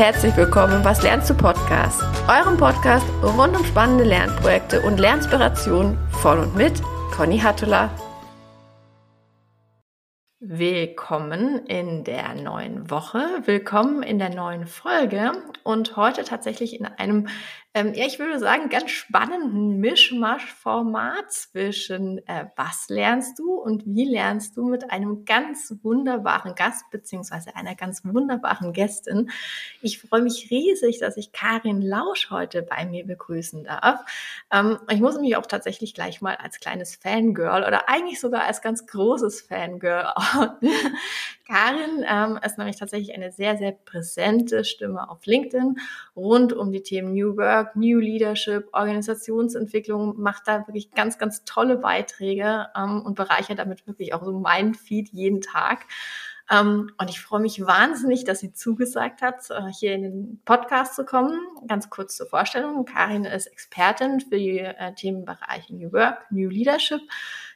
herzlich willkommen im Was lernst du Podcast, eurem Podcast rund um spannende Lernprojekte und Lernspirationen von und mit Conny Hattula. Willkommen in der neuen Woche, willkommen in der neuen Folge und heute tatsächlich in einem ähm, ja, ich würde sagen, ganz spannenden Mischmasch-Format zwischen äh, was lernst du und wie lernst du mit einem ganz wunderbaren Gast beziehungsweise einer ganz wunderbaren Gästin. Ich freue mich riesig, dass ich Karin Lausch heute bei mir begrüßen darf. Ähm, ich muss mich auch tatsächlich gleich mal als kleines Fangirl oder eigentlich sogar als ganz großes Fangirl Karin ähm, ist nämlich tatsächlich eine sehr, sehr präsente Stimme auf LinkedIn rund um die Themen New Work, New Leadership, Organisationsentwicklung, macht da wirklich ganz, ganz tolle Beiträge ähm, und bereichert damit wirklich auch so meinen Feed jeden Tag. Ähm, und ich freue mich wahnsinnig, dass sie zugesagt hat, äh, hier in den Podcast zu kommen. Ganz kurz zur Vorstellung. Karin ist Expertin für die äh, Themenbereiche New Work, New Leadership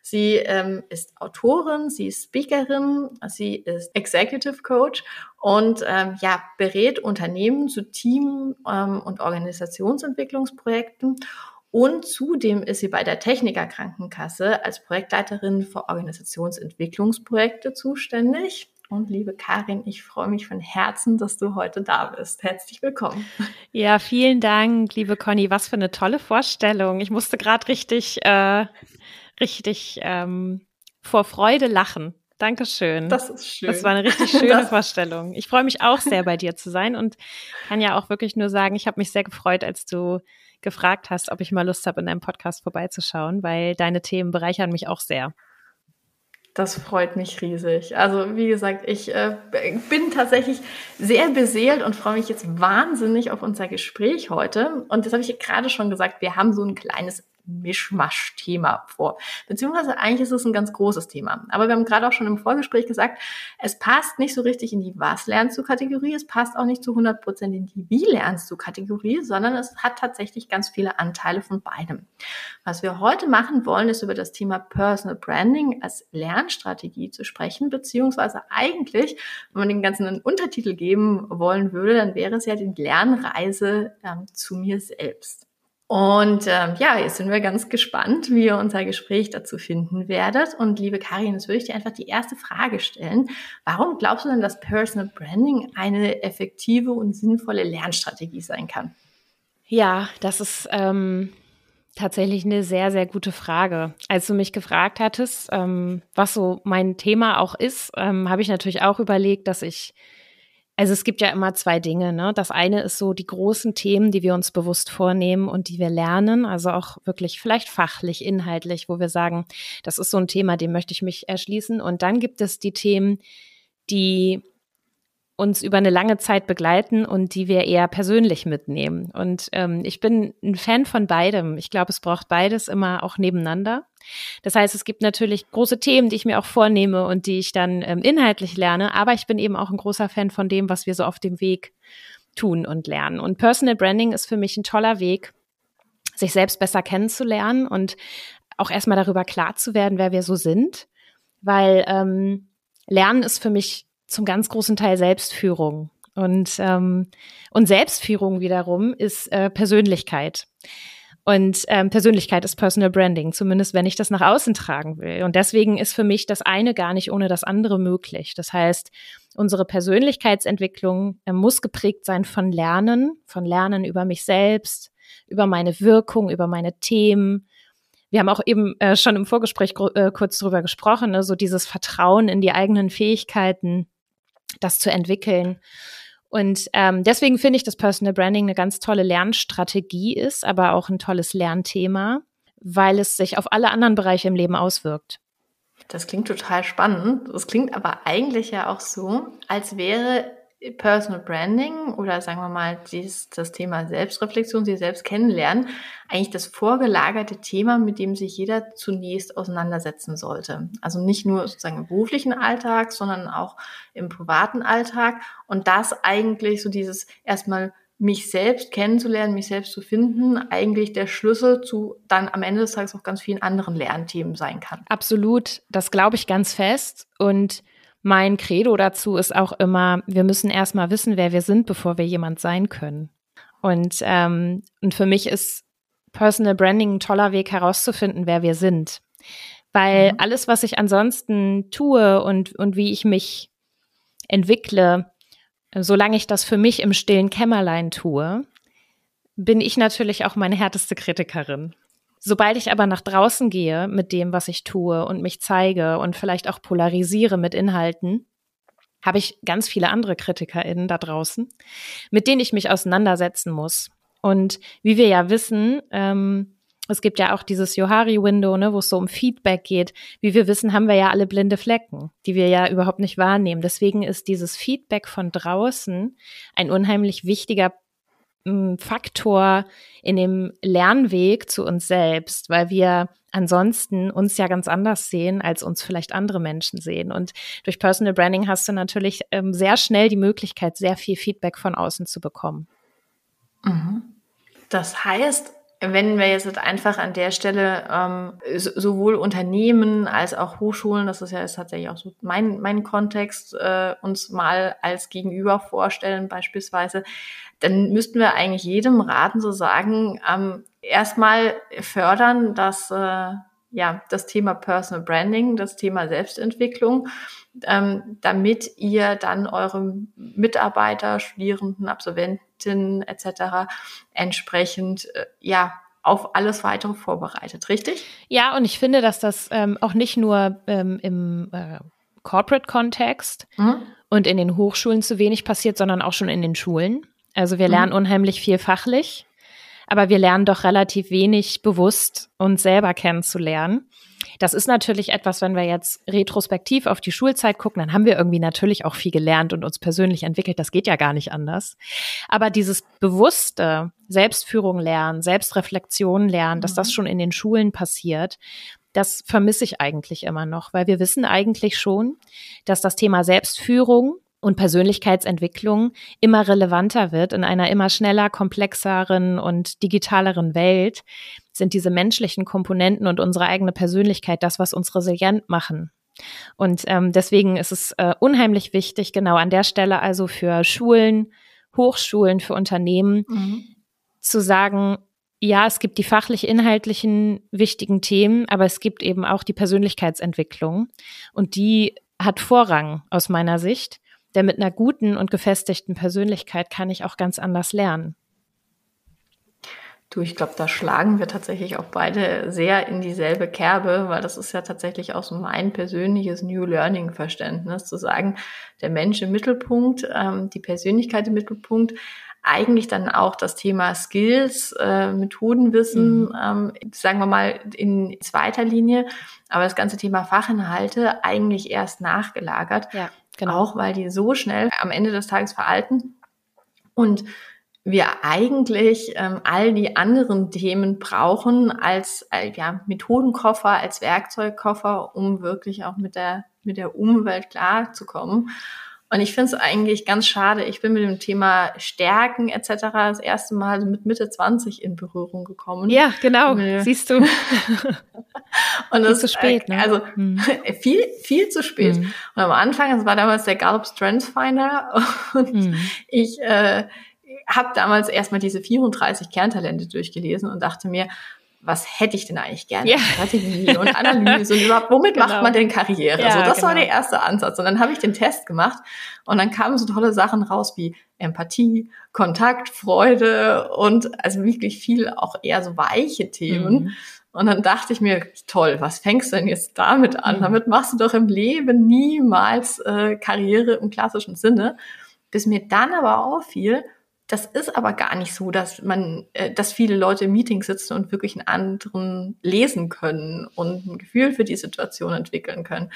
Sie ähm, ist Autorin, sie ist Speakerin, sie ist Executive Coach und ähm, ja, berät Unternehmen zu Team- ähm, und Organisationsentwicklungsprojekten. Und zudem ist sie bei der Techniker Krankenkasse als Projektleiterin für Organisationsentwicklungsprojekte zuständig. Und liebe Karin, ich freue mich von Herzen, dass du heute da bist. Herzlich willkommen. Ja, vielen Dank, liebe Conny. Was für eine tolle Vorstellung. Ich musste gerade richtig äh, richtig ähm, vor Freude lachen. Dankeschön. Das ist schön. Das war eine richtig schöne das Vorstellung. Ich freue mich auch sehr, bei dir zu sein und kann ja auch wirklich nur sagen, ich habe mich sehr gefreut, als du gefragt hast, ob ich mal Lust habe, in deinem Podcast vorbeizuschauen, weil deine Themen bereichern mich auch sehr. Das freut mich riesig. Also wie gesagt, ich äh, bin tatsächlich sehr beseelt und freue mich jetzt wahnsinnig auf unser Gespräch heute. Und das habe ich gerade schon gesagt, wir haben so ein kleines Mischmasch-Thema vor. Beziehungsweise eigentlich ist es ein ganz großes Thema. Aber wir haben gerade auch schon im Vorgespräch gesagt, es passt nicht so richtig in die Was lernst du Kategorie, es passt auch nicht zu 100 Prozent in die Wie lernst du Kategorie, sondern es hat tatsächlich ganz viele Anteile von beidem. Was wir heute machen wollen, ist über das Thema Personal Branding als Lernstrategie zu sprechen, beziehungsweise eigentlich, wenn man den ganzen einen Untertitel geben wollen würde, dann wäre es ja die Lernreise ähm, zu mir selbst. Und ähm, ja, jetzt sind wir ganz gespannt, wie ihr unser Gespräch dazu finden werdet. Und liebe Karin, jetzt würde ich dir einfach die erste Frage stellen. Warum glaubst du denn, dass Personal Branding eine effektive und sinnvolle Lernstrategie sein kann? Ja, das ist ähm, tatsächlich eine sehr, sehr gute Frage. Als du mich gefragt hattest, ähm, was so mein Thema auch ist, ähm, habe ich natürlich auch überlegt, dass ich also es gibt ja immer zwei Dinge. Ne? Das eine ist so die großen Themen, die wir uns bewusst vornehmen und die wir lernen, also auch wirklich vielleicht fachlich, inhaltlich, wo wir sagen, das ist so ein Thema, dem möchte ich mich erschließen. Und dann gibt es die Themen, die uns über eine lange Zeit begleiten und die wir eher persönlich mitnehmen. Und ähm, ich bin ein Fan von beidem. Ich glaube, es braucht beides immer auch nebeneinander. Das heißt, es gibt natürlich große Themen, die ich mir auch vornehme und die ich dann ähm, inhaltlich lerne, aber ich bin eben auch ein großer Fan von dem, was wir so auf dem Weg tun und lernen. Und Personal Branding ist für mich ein toller Weg, sich selbst besser kennenzulernen und auch erstmal darüber klar zu werden, wer wir so sind, weil ähm, Lernen ist für mich zum ganz großen Teil Selbstführung. Und, ähm, und Selbstführung wiederum ist äh, Persönlichkeit. Und ähm, Persönlichkeit ist Personal Branding, zumindest wenn ich das nach außen tragen will. Und deswegen ist für mich das eine gar nicht ohne das andere möglich. Das heißt, unsere Persönlichkeitsentwicklung äh, muss geprägt sein von Lernen, von Lernen über mich selbst, über meine Wirkung, über meine Themen. Wir haben auch eben äh, schon im Vorgespräch äh, kurz drüber gesprochen, ne, so dieses Vertrauen in die eigenen Fähigkeiten, das zu entwickeln. Und ähm, deswegen finde ich, dass Personal Branding eine ganz tolle Lernstrategie ist, aber auch ein tolles Lernthema, weil es sich auf alle anderen Bereiche im Leben auswirkt. Das klingt total spannend. Das klingt aber eigentlich ja auch so, als wäre Personal Branding oder sagen wir mal dies, das Thema Selbstreflexion, sich selbst kennenlernen, eigentlich das vorgelagerte Thema, mit dem sich jeder zunächst auseinandersetzen sollte. Also nicht nur sozusagen im beruflichen Alltag, sondern auch im privaten Alltag. Und das eigentlich so dieses erstmal mich selbst kennenzulernen, mich selbst zu finden, eigentlich der Schlüssel zu dann am Ende des Tages auch ganz vielen anderen Lernthemen sein kann. Absolut, das glaube ich ganz fest. Und mein Credo dazu ist auch immer, wir müssen erstmal wissen, wer wir sind, bevor wir jemand sein können. Und, ähm, und für mich ist Personal Branding ein toller Weg herauszufinden, wer wir sind. Weil mhm. alles, was ich ansonsten tue und, und wie ich mich entwickle, solange ich das für mich im stillen Kämmerlein tue, bin ich natürlich auch meine härteste Kritikerin. Sobald ich aber nach draußen gehe mit dem, was ich tue und mich zeige und vielleicht auch polarisiere mit Inhalten, habe ich ganz viele andere KritikerInnen da draußen, mit denen ich mich auseinandersetzen muss. Und wie wir ja wissen, ähm, es gibt ja auch dieses Johari-Window, ne, wo es so um Feedback geht. Wie wir wissen, haben wir ja alle blinde Flecken, die wir ja überhaupt nicht wahrnehmen. Deswegen ist dieses Feedback von draußen ein unheimlich wichtiger Faktor in dem Lernweg zu uns selbst, weil wir ansonsten uns ja ganz anders sehen, als uns vielleicht andere Menschen sehen. Und durch Personal Branding hast du natürlich ähm, sehr schnell die Möglichkeit, sehr viel Feedback von außen zu bekommen. Mhm. Das heißt, wenn wir jetzt einfach an der Stelle ähm, sowohl Unternehmen als auch Hochschulen, das ist ja jetzt tatsächlich auch so mein, mein Kontext, äh, uns mal als Gegenüber vorstellen beispielsweise, dann müssten wir eigentlich jedem raten zu sagen, ähm, erstmal fördern, dass äh, ja das Thema Personal Branding, das Thema Selbstentwicklung, ähm, damit ihr dann eure Mitarbeiter, Studierenden, Absolventinnen etc. entsprechend äh, ja auf alles weitere vorbereitet, richtig? Ja, und ich finde, dass das ähm, auch nicht nur ähm, im äh, Corporate-Kontext mhm. und in den Hochschulen zu wenig passiert, sondern auch schon in den Schulen. Also wir lernen mhm. unheimlich viel fachlich, aber wir lernen doch relativ wenig bewusst, uns selber kennenzulernen. Das ist natürlich etwas, wenn wir jetzt retrospektiv auf die Schulzeit gucken, dann haben wir irgendwie natürlich auch viel gelernt und uns persönlich entwickelt. Das geht ja gar nicht anders. Aber dieses bewusste Selbstführung lernen, Selbstreflexion lernen, dass das mhm. schon in den Schulen passiert, das vermisse ich eigentlich immer noch, weil wir wissen eigentlich schon, dass das Thema Selbstführung und Persönlichkeitsentwicklung immer relevanter wird in einer immer schneller, komplexeren und digitaleren Welt, sind diese menschlichen Komponenten und unsere eigene Persönlichkeit das, was uns resilient machen. Und ähm, deswegen ist es äh, unheimlich wichtig, genau an der Stelle also für Schulen, Hochschulen, für Unternehmen mhm. zu sagen, ja, es gibt die fachlich-inhaltlichen wichtigen Themen, aber es gibt eben auch die Persönlichkeitsentwicklung. Und die hat Vorrang aus meiner Sicht. Denn mit einer guten und gefestigten Persönlichkeit kann ich auch ganz anders lernen. Du, ich glaube, da schlagen wir tatsächlich auch beide sehr in dieselbe Kerbe, weil das ist ja tatsächlich auch so mein persönliches New Learning-Verständnis, zu sagen, der Mensch im Mittelpunkt, ähm, die Persönlichkeit im Mittelpunkt, eigentlich dann auch das Thema Skills, äh, Methodenwissen, mhm. ähm, sagen wir mal in zweiter Linie, aber das ganze Thema Fachinhalte eigentlich erst nachgelagert. Ja. Genau. Auch weil die so schnell am Ende des Tages veralten und wir eigentlich ähm, all die anderen Themen brauchen als äh, ja, Methodenkoffer, als Werkzeugkoffer, um wirklich auch mit der, mit der Umwelt klarzukommen. Und ich finde es eigentlich ganz schade. Ich bin mit dem Thema Stärken etc. das erste Mal mit Mitte 20 in Berührung gekommen. Ja, genau. Siehst du. und das ist zu spät, ne? Also hm. viel, viel zu spät. Hm. Und am Anfang, das war damals der Gallup Strengths Finder und hm. ich äh, habe damals erstmal diese 34 Kerntalente durchgelesen und dachte mir, was hätte ich denn eigentlich gerne? Ja. Strategie und Analyse und überhaupt, womit genau. macht man denn Karriere? Ja, so, das genau. war der erste Ansatz. Und dann habe ich den Test gemacht und dann kamen so tolle Sachen raus wie Empathie, Kontakt, Freude und also wirklich viel auch eher so weiche Themen. Mhm. Und dann dachte ich mir, toll, was fängst du denn jetzt damit an? Mhm. Damit machst du doch im Leben niemals äh, Karriere im klassischen Sinne. Bis mir dann aber auffiel, das ist aber gar nicht so, dass man, äh, dass viele Leute im Meeting sitzen und wirklich einen anderen lesen können und ein Gefühl für die Situation entwickeln können.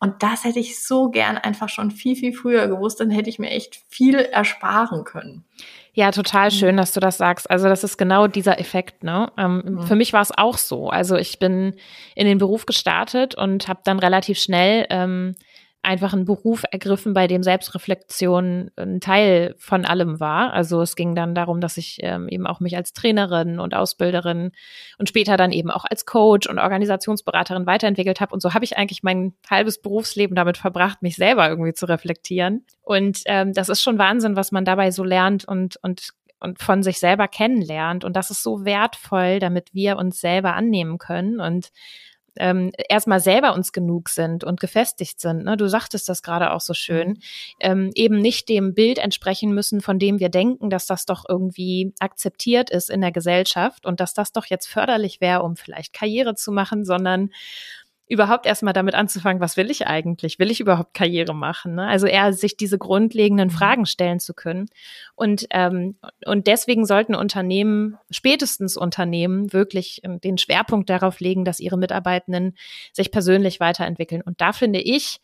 Und das hätte ich so gern einfach schon viel, viel früher gewusst, dann hätte ich mir echt viel ersparen können. Ja, total schön, dass du das sagst. Also das ist genau dieser Effekt. Ne? Ähm, mhm. Für mich war es auch so. Also ich bin in den Beruf gestartet und habe dann relativ schnell ähm, einfach einen Beruf ergriffen, bei dem Selbstreflexion ein Teil von allem war. Also es ging dann darum, dass ich ähm, eben auch mich als Trainerin und Ausbilderin und später dann eben auch als Coach und Organisationsberaterin weiterentwickelt habe. Und so habe ich eigentlich mein halbes Berufsleben damit verbracht, mich selber irgendwie zu reflektieren. Und ähm, das ist schon Wahnsinn, was man dabei so lernt und, und und von sich selber kennenlernt. Und das ist so wertvoll, damit wir uns selber annehmen können und ähm, erstmal selber uns genug sind und gefestigt sind. Ne? Du sagtest das gerade auch so schön. Mhm. Ähm, eben nicht dem Bild entsprechen müssen, von dem wir denken, dass das doch irgendwie akzeptiert ist in der Gesellschaft und dass das doch jetzt förderlich wäre, um vielleicht Karriere zu machen, sondern überhaupt erstmal damit anzufangen, was will ich eigentlich? Will ich überhaupt Karriere machen? Ne? Also eher sich diese grundlegenden mhm. Fragen stellen zu können. Und, ähm, und deswegen sollten Unternehmen, spätestens Unternehmen, wirklich ähm, den Schwerpunkt darauf legen, dass ihre Mitarbeitenden sich persönlich weiterentwickeln. Und da finde ich,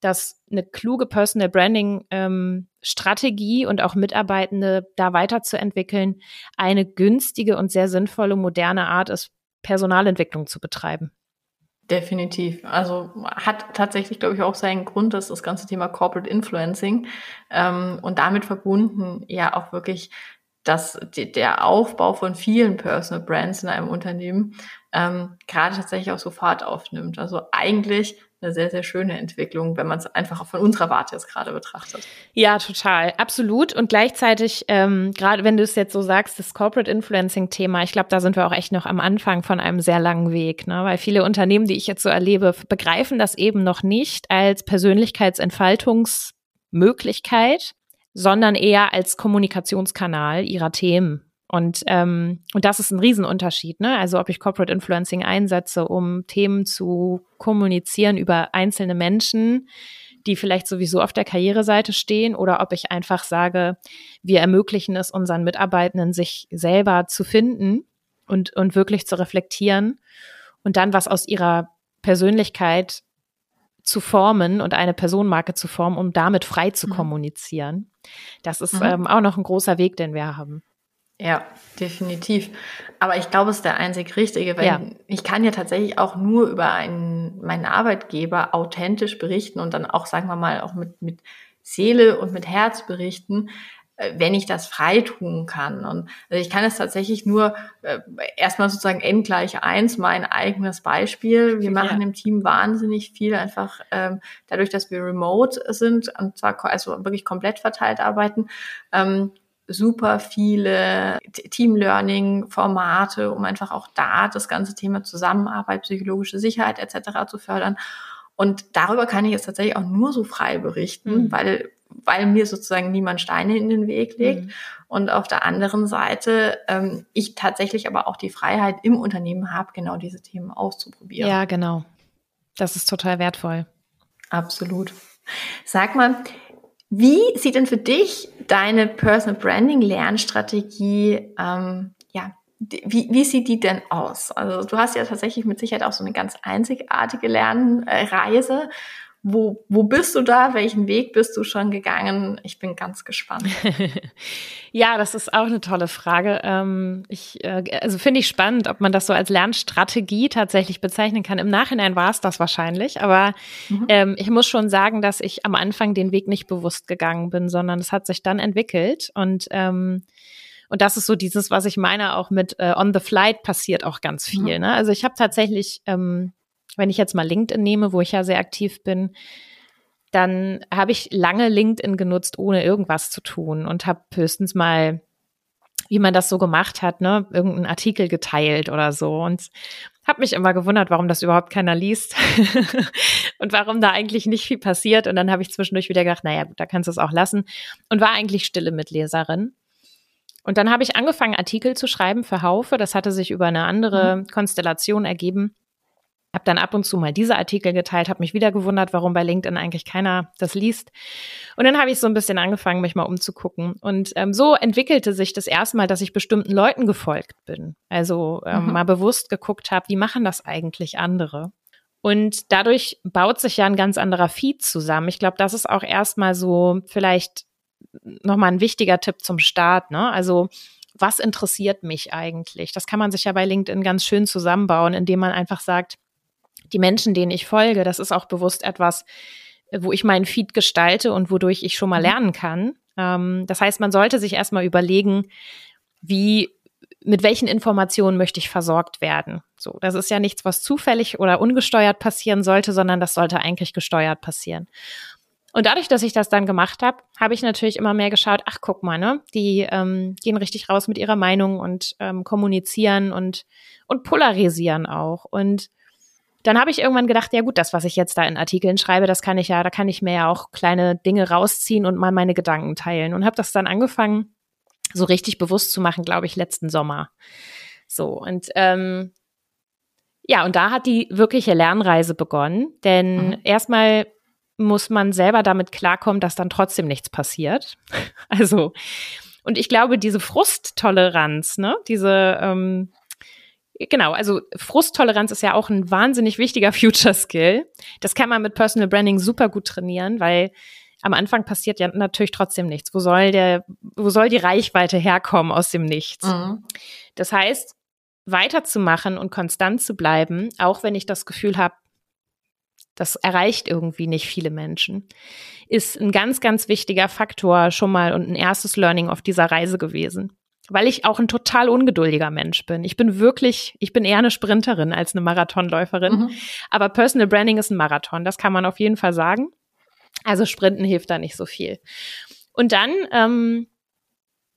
dass eine kluge Personal Branding ähm, Strategie und auch Mitarbeitende da weiterzuentwickeln eine günstige und sehr sinnvolle moderne Art ist, Personalentwicklung zu betreiben. Definitiv. Also hat tatsächlich, glaube ich, auch seinen Grund, dass das ganze Thema Corporate Influencing ähm, und damit verbunden ja auch wirklich dass der Aufbau von vielen Personal Brands in einem Unternehmen ähm, gerade tatsächlich auch so Fahrt aufnimmt. Also eigentlich eine sehr, sehr schöne Entwicklung, wenn man es einfach von unserer Warte jetzt gerade betrachtet. Ja, total, absolut. Und gleichzeitig, ähm, gerade wenn du es jetzt so sagst, das Corporate Influencing-Thema, ich glaube, da sind wir auch echt noch am Anfang von einem sehr langen Weg, ne? weil viele Unternehmen, die ich jetzt so erlebe, begreifen das eben noch nicht als Persönlichkeitsentfaltungsmöglichkeit, sondern eher als Kommunikationskanal ihrer Themen. Und, ähm, und das ist ein Riesenunterschied. Ne? Also ob ich Corporate Influencing einsetze, um Themen zu kommunizieren über einzelne Menschen, die vielleicht sowieso auf der Karriereseite stehen, oder ob ich einfach sage, wir ermöglichen es unseren Mitarbeitenden, sich selber zu finden und, und wirklich zu reflektieren und dann was aus ihrer Persönlichkeit zu formen und eine Personenmarke zu formen, um damit frei zu mhm. kommunizieren. Das ist mhm. ähm, auch noch ein großer Weg, den wir haben. Ja, definitiv. Aber ich glaube, es ist der einzig Richtige, weil ja. ich kann ja tatsächlich auch nur über einen, meinen Arbeitgeber authentisch berichten und dann auch, sagen wir mal, auch mit, mit Seele und mit Herz berichten, äh, wenn ich das frei tun kann. Und also ich kann es tatsächlich nur äh, erstmal sozusagen n gleich eins, mein eigenes Beispiel. Wir machen ja. im Team wahnsinnig viel einfach ähm, dadurch, dass wir remote sind und zwar also wirklich komplett verteilt arbeiten. Ähm, super viele Team-Learning-Formate, um einfach auch da das ganze Thema Zusammenarbeit, psychologische Sicherheit etc. zu fördern. Und darüber kann ich jetzt tatsächlich auch nur so frei berichten, mhm. weil, weil mir sozusagen niemand Steine in den Weg legt. Mhm. Und auf der anderen Seite ähm, ich tatsächlich aber auch die Freiheit im Unternehmen habe, genau diese Themen auszuprobieren. Ja, genau. Das ist total wertvoll. Absolut. Sag mal, wie sieht denn für dich deine Personal Branding Lernstrategie, ähm, ja, wie, wie sieht die denn aus? Also du hast ja tatsächlich mit Sicherheit auch so eine ganz einzigartige Lernreise. Wo, wo bist du da? Welchen Weg bist du schon gegangen? Ich bin ganz gespannt. ja, das ist auch eine tolle Frage. Ähm, ich, äh, also finde ich spannend, ob man das so als Lernstrategie tatsächlich bezeichnen kann. Im Nachhinein war es das wahrscheinlich, aber mhm. ähm, ich muss schon sagen, dass ich am Anfang den Weg nicht bewusst gegangen bin, sondern es hat sich dann entwickelt und ähm, und das ist so dieses, was ich meine, auch mit äh, On the Flight passiert auch ganz viel. Mhm. Ne? Also ich habe tatsächlich ähm, wenn ich jetzt mal LinkedIn nehme, wo ich ja sehr aktiv bin, dann habe ich lange LinkedIn genutzt, ohne irgendwas zu tun und habe höchstens mal, wie man das so gemacht hat, ne, irgendeinen Artikel geteilt oder so und habe mich immer gewundert, warum das überhaupt keiner liest und warum da eigentlich nicht viel passiert. Und dann habe ich zwischendurch wieder gedacht, naja, gut, da kannst du es auch lassen und war eigentlich stille Mitleserin. Und dann habe ich angefangen, Artikel zu schreiben für Haufe. Das hatte sich über eine andere mhm. Konstellation ergeben habe dann ab und zu mal diese Artikel geteilt, habe mich wieder gewundert, warum bei LinkedIn eigentlich keiner das liest. Und dann habe ich so ein bisschen angefangen, mich mal umzugucken. Und ähm, so entwickelte sich das erstmal, dass ich bestimmten Leuten gefolgt bin. Also ähm, mhm. mal bewusst geguckt habe, wie machen das eigentlich andere? Und dadurch baut sich ja ein ganz anderer Feed zusammen. Ich glaube, das ist auch erstmal so vielleicht nochmal ein wichtiger Tipp zum Start. Ne? Also was interessiert mich eigentlich? Das kann man sich ja bei LinkedIn ganz schön zusammenbauen, indem man einfach sagt, die Menschen, denen ich folge, das ist auch bewusst etwas, wo ich meinen Feed gestalte und wodurch ich schon mal mhm. lernen kann. Ähm, das heißt, man sollte sich erstmal überlegen, wie mit welchen Informationen möchte ich versorgt werden? So, das ist ja nichts, was zufällig oder ungesteuert passieren sollte, sondern das sollte eigentlich gesteuert passieren. Und dadurch, dass ich das dann gemacht habe, habe ich natürlich immer mehr geschaut, ach guck mal, ne, die ähm, gehen richtig raus mit ihrer Meinung und ähm, kommunizieren und, und polarisieren auch. Und dann habe ich irgendwann gedacht, ja gut, das, was ich jetzt da in Artikeln schreibe, das kann ich ja, da kann ich mir ja auch kleine Dinge rausziehen und mal meine Gedanken teilen. Und habe das dann angefangen, so richtig bewusst zu machen, glaube ich, letzten Sommer. So, und ähm, ja, und da hat die wirkliche Lernreise begonnen. Denn mhm. erstmal muss man selber damit klarkommen, dass dann trotzdem nichts passiert. Also, und ich glaube, diese Frusttoleranz, ne, diese, ähm, genau, also Frusttoleranz ist ja auch ein wahnsinnig wichtiger Future Skill. Das kann man mit Personal Branding super gut trainieren, weil am Anfang passiert ja natürlich trotzdem nichts. Wo soll der, wo soll die Reichweite herkommen aus dem Nichts? Mhm. Das heißt, weiterzumachen und konstant zu bleiben, auch wenn ich das Gefühl habe, das erreicht irgendwie nicht viele Menschen, ist ein ganz, ganz wichtiger Faktor schon mal und ein erstes Learning auf dieser Reise gewesen. Weil ich auch ein total ungeduldiger Mensch bin. Ich bin wirklich, ich bin eher eine Sprinterin als eine Marathonläuferin. Mhm. Aber Personal Branding ist ein Marathon, das kann man auf jeden Fall sagen. Also Sprinten hilft da nicht so viel. Und dann ähm,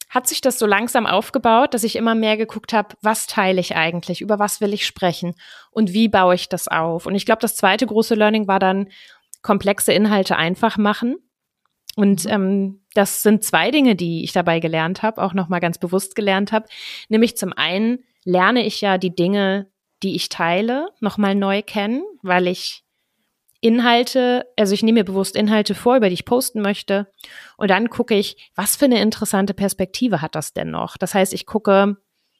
hat sich das so langsam aufgebaut, dass ich immer mehr geguckt habe, was teile ich eigentlich, über was will ich sprechen und wie baue ich das auf. Und ich glaube, das zweite große Learning war dann, komplexe Inhalte einfach machen. Und mhm. ähm, das sind zwei Dinge, die ich dabei gelernt habe, auch nochmal ganz bewusst gelernt habe. Nämlich zum einen lerne ich ja die Dinge, die ich teile, nochmal neu kennen, weil ich Inhalte, also ich nehme mir bewusst Inhalte vor, über die ich posten möchte. Und dann gucke ich, was für eine interessante Perspektive hat das denn noch? Das heißt, ich gucke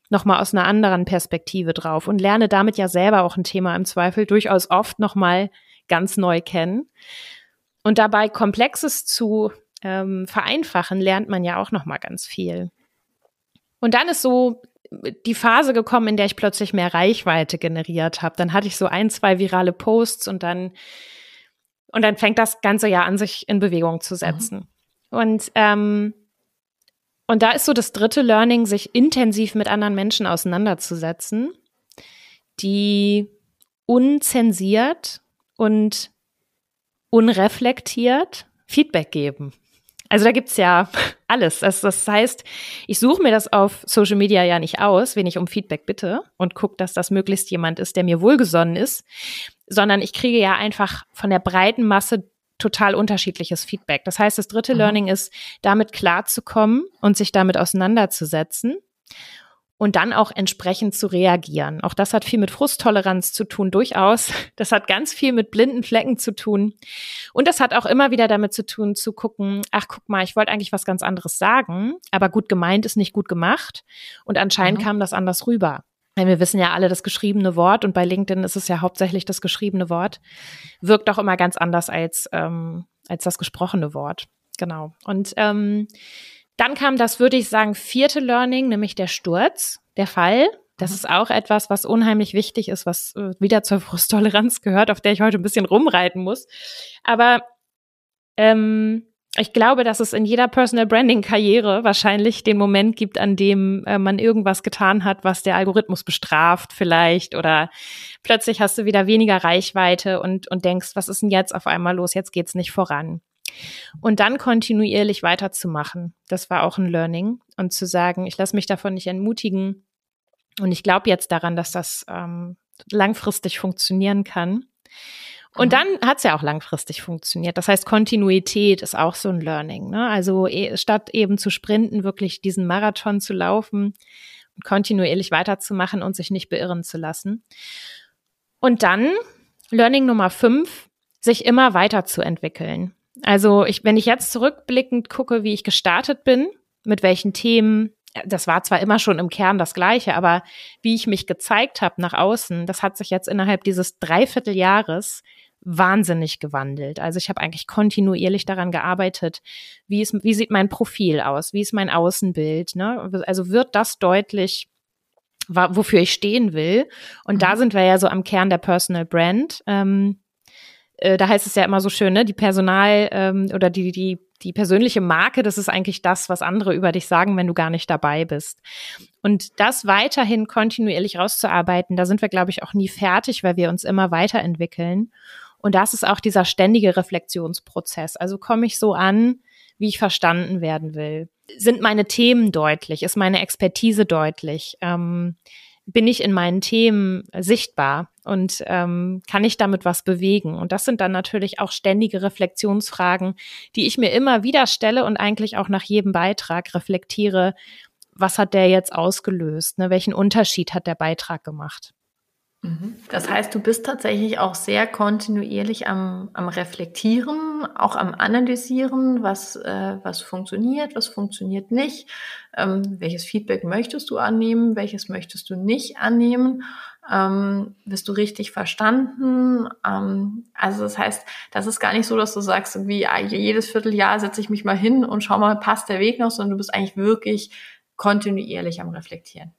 nochmal aus einer anderen Perspektive drauf und lerne damit ja selber auch ein Thema im Zweifel durchaus oft nochmal ganz neu kennen. Und dabei Komplexes zu ähm, vereinfachen, lernt man ja auch nochmal ganz viel. Und dann ist so die Phase gekommen, in der ich plötzlich mehr Reichweite generiert habe. Dann hatte ich so ein, zwei virale Posts und dann und dann fängt das ganze ja an, sich in Bewegung zu setzen. Mhm. Und ähm, und da ist so das dritte Learning, sich intensiv mit anderen Menschen auseinanderzusetzen, die unzensiert und unreflektiert Feedback geben. Also da gibt's ja alles. Das, das heißt, ich suche mir das auf Social Media ja nicht aus, wenn ich um Feedback bitte und gucke, dass das möglichst jemand ist, der mir wohlgesonnen ist, sondern ich kriege ja einfach von der breiten Masse total unterschiedliches Feedback. Das heißt, das dritte mhm. Learning ist, damit klarzukommen und sich damit auseinanderzusetzen und dann auch entsprechend zu reagieren. Auch das hat viel mit Frusttoleranz zu tun, durchaus. Das hat ganz viel mit blinden Flecken zu tun. Und das hat auch immer wieder damit zu tun, zu gucken, ach guck mal, ich wollte eigentlich was ganz anderes sagen, aber gut gemeint ist nicht gut gemacht. Und anscheinend mhm. kam das anders rüber. Denn wir wissen ja alle, das geschriebene Wort, und bei LinkedIn ist es ja hauptsächlich das geschriebene Wort, wirkt auch immer ganz anders als, ähm, als das gesprochene Wort. Genau. Und ähm, dann kam das, würde ich sagen, vierte Learning, nämlich der Sturz, der Fall. Das mhm. ist auch etwas, was unheimlich wichtig ist, was äh, wieder zur Frusttoleranz gehört, auf der ich heute ein bisschen rumreiten muss. Aber ähm, ich glaube, dass es in jeder Personal Branding Karriere wahrscheinlich den Moment gibt, an dem äh, man irgendwas getan hat, was der Algorithmus bestraft vielleicht oder plötzlich hast du wieder weniger Reichweite und, und denkst, was ist denn jetzt auf einmal los? Jetzt geht's nicht voran. Und dann kontinuierlich weiterzumachen. Das war auch ein Learning. Und zu sagen, ich lasse mich davon nicht entmutigen. Und ich glaube jetzt daran, dass das ähm, langfristig funktionieren kann. Und dann hat es ja auch langfristig funktioniert. Das heißt, Kontinuität ist auch so ein Learning. Ne? Also e statt eben zu sprinten, wirklich diesen Marathon zu laufen und kontinuierlich weiterzumachen und sich nicht beirren zu lassen. Und dann Learning Nummer fünf, sich immer weiterzuentwickeln. Also ich, wenn ich jetzt zurückblickend gucke, wie ich gestartet bin, mit welchen Themen, das war zwar immer schon im Kern das Gleiche, aber wie ich mich gezeigt habe nach außen, das hat sich jetzt innerhalb dieses Dreivierteljahres wahnsinnig gewandelt. Also ich habe eigentlich kontinuierlich daran gearbeitet, wie, ist, wie sieht mein Profil aus, wie ist mein Außenbild. Ne? Also wird das deutlich, wofür ich stehen will. Und mhm. da sind wir ja so am Kern der Personal Brand. Ähm, äh, da heißt es ja immer so schön, ne, die Personal ähm, oder die, die, die persönliche Marke, das ist eigentlich das, was andere über dich sagen, wenn du gar nicht dabei bist. Und das weiterhin kontinuierlich rauszuarbeiten, da sind wir, glaube ich, auch nie fertig, weil wir uns immer weiterentwickeln. Und das ist auch dieser ständige Reflexionsprozess. Also komme ich so an, wie ich verstanden werden will? Sind meine Themen deutlich? Ist meine Expertise deutlich? Ähm, bin ich in meinen Themen sichtbar und ähm, kann ich damit was bewegen? Und das sind dann natürlich auch ständige Reflexionsfragen, die ich mir immer wieder stelle und eigentlich auch nach jedem Beitrag reflektiere, was hat der jetzt ausgelöst? Ne? Welchen Unterschied hat der Beitrag gemacht? Mhm. Das heißt, du bist tatsächlich auch sehr kontinuierlich am, am Reflektieren, auch am Analysieren, was, äh, was funktioniert, was funktioniert nicht, ähm, welches Feedback möchtest du annehmen, welches möchtest du nicht annehmen, ähm, bist du richtig verstanden. Ähm, also das heißt, das ist gar nicht so, dass du sagst, wie jedes Vierteljahr setze ich mich mal hin und schau mal, passt der Weg noch, sondern du bist eigentlich wirklich kontinuierlich am Reflektieren.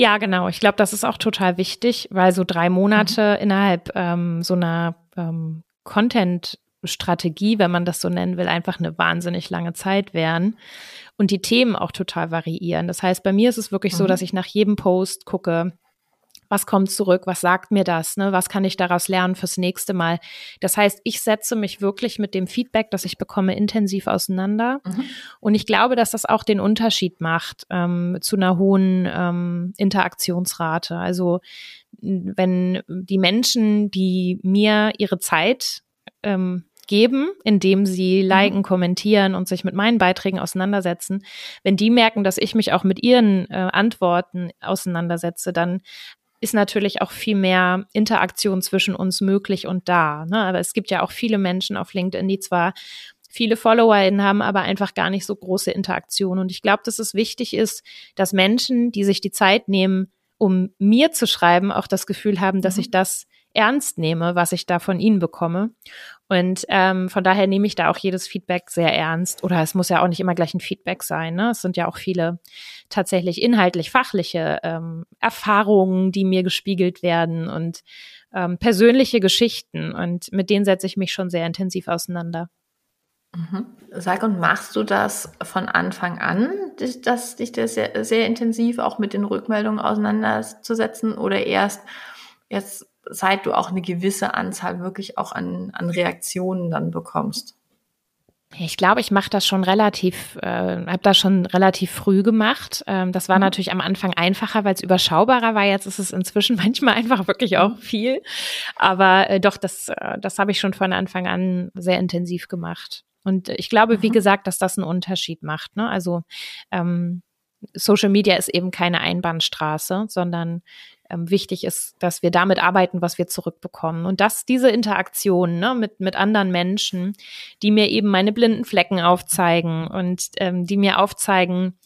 Ja, genau. Ich glaube, das ist auch total wichtig, weil so drei Monate mhm. innerhalb ähm, so einer ähm, Content-Strategie, wenn man das so nennen will, einfach eine wahnsinnig lange Zeit wären und die Themen auch total variieren. Das heißt, bei mir ist es wirklich mhm. so, dass ich nach jedem Post gucke, was kommt zurück, was sagt mir das, ne? was kann ich daraus lernen fürs nächste Mal. Das heißt, ich setze mich wirklich mit dem Feedback, das ich bekomme, intensiv auseinander. Mhm. Und ich glaube, dass das auch den Unterschied macht ähm, zu einer hohen ähm, Interaktionsrate. Also wenn die Menschen, die mir ihre Zeit ähm, geben, indem sie mhm. liken, kommentieren und sich mit meinen Beiträgen auseinandersetzen. Wenn die merken, dass ich mich auch mit ihren äh, Antworten auseinandersetze, dann ist natürlich auch viel mehr Interaktion zwischen uns möglich und da. Ne? Aber es gibt ja auch viele Menschen auf LinkedIn, die zwar viele FollowerInnen haben, aber einfach gar nicht so große Interaktion. Und ich glaube, dass es wichtig ist, dass Menschen, die sich die Zeit nehmen, um mir zu schreiben, auch das Gefühl haben, dass mhm. ich das ernst nehme, was ich da von ihnen bekomme. Und ähm, von daher nehme ich da auch jedes Feedback sehr ernst. Oder es muss ja auch nicht immer gleich ein Feedback sein. Ne? Es sind ja auch viele tatsächlich inhaltlich fachliche ähm, Erfahrungen, die mir gespiegelt werden und ähm, persönliche Geschichten. Und mit denen setze ich mich schon sehr intensiv auseinander. Mhm. Sag und machst du das von Anfang an, dass dich das sehr, sehr intensiv auch mit den Rückmeldungen auseinanderzusetzen oder erst jetzt seit du auch eine gewisse Anzahl wirklich auch an, an Reaktionen dann bekommst? Ich glaube, ich mache das schon relativ, äh, habe das schon relativ früh gemacht. Ähm, das war mhm. natürlich am Anfang einfacher, weil es überschaubarer war. Jetzt ist es inzwischen manchmal einfach wirklich auch mhm. viel. Aber äh, doch, das, äh, das habe ich schon von Anfang an sehr intensiv gemacht. Und ich glaube, wie mhm. gesagt, dass das einen Unterschied macht. Ne? Also ähm, Social Media ist eben keine Einbahnstraße, sondern ähm, wichtig ist, dass wir damit arbeiten, was wir zurückbekommen. Und dass diese Interaktion ne, mit, mit anderen Menschen, die mir eben meine blinden Flecken aufzeigen und ähm, die mir aufzeigen,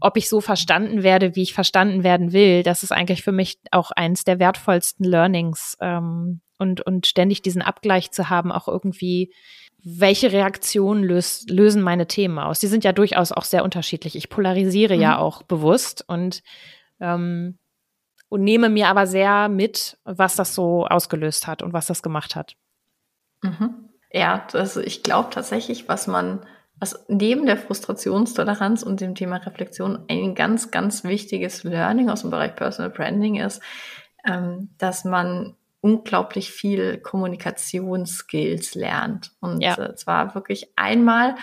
ob ich so verstanden werde, wie ich verstanden werden will, das ist eigentlich für mich auch eins der wertvollsten Learnings. Ähm, und, und ständig diesen Abgleich zu haben, auch irgendwie, welche Reaktionen lös, lösen meine Themen aus? Die sind ja durchaus auch sehr unterschiedlich. Ich polarisiere mhm. ja auch bewusst und ähm, und nehme mir aber sehr mit, was das so ausgelöst hat und was das gemacht hat. Mhm. Ja, das, ich glaube tatsächlich, was man, was neben der Frustrationstoleranz und dem Thema Reflexion ein ganz, ganz wichtiges Learning aus dem Bereich Personal Branding ist, ähm, dass man unglaublich viel Kommunikationsskills lernt. Und ja. äh, zwar wirklich einmal,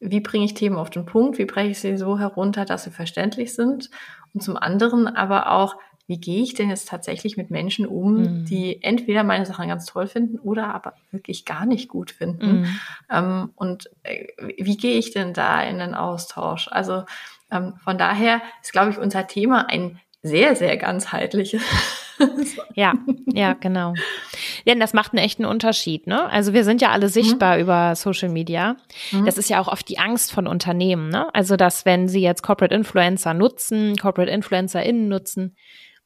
wie bringe ich Themen auf den Punkt, wie breche ich sie so herunter, dass sie verständlich sind. Und zum anderen aber auch, wie gehe ich denn jetzt tatsächlich mit Menschen um, mhm. die entweder meine Sachen ganz toll finden oder aber wirklich gar nicht gut finden. Mhm. Ähm, und äh, wie gehe ich denn da in den Austausch? Also ähm, von daher ist, glaube ich, unser Thema ein sehr, sehr ganzheitliches. ja, ja, genau. Denn das macht einen echten Unterschied, ne? Also wir sind ja alle sichtbar mhm. über Social Media. Mhm. Das ist ja auch oft die Angst von Unternehmen, ne? Also dass wenn sie jetzt Corporate Influencer nutzen, Corporate InfluencerInnen nutzen,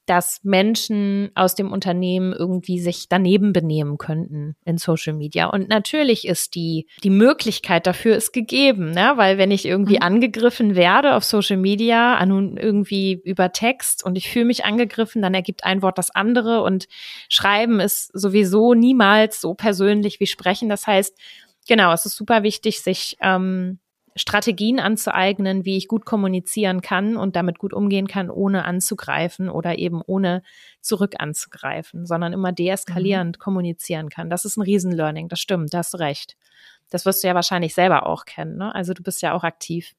dass Menschen aus dem Unternehmen irgendwie sich daneben benehmen könnten in Social Media. Und natürlich ist die, die Möglichkeit dafür ist gegeben, ne? weil wenn ich irgendwie mhm. angegriffen werde auf Social Media, nun irgendwie über Text und ich fühle mich angegriffen, dann ergibt ein Wort das andere und Schreiben ist sowieso niemals so persönlich wie Sprechen. Das heißt, genau, es ist super wichtig, sich ähm, Strategien anzueignen, wie ich gut kommunizieren kann und damit gut umgehen kann, ohne anzugreifen oder eben ohne zurück anzugreifen, sondern immer deeskalierend mhm. kommunizieren kann. Das ist ein Riesenlearning, das stimmt, da hast du recht. Das wirst du ja wahrscheinlich selber auch kennen, ne? Also du bist ja auch aktiv.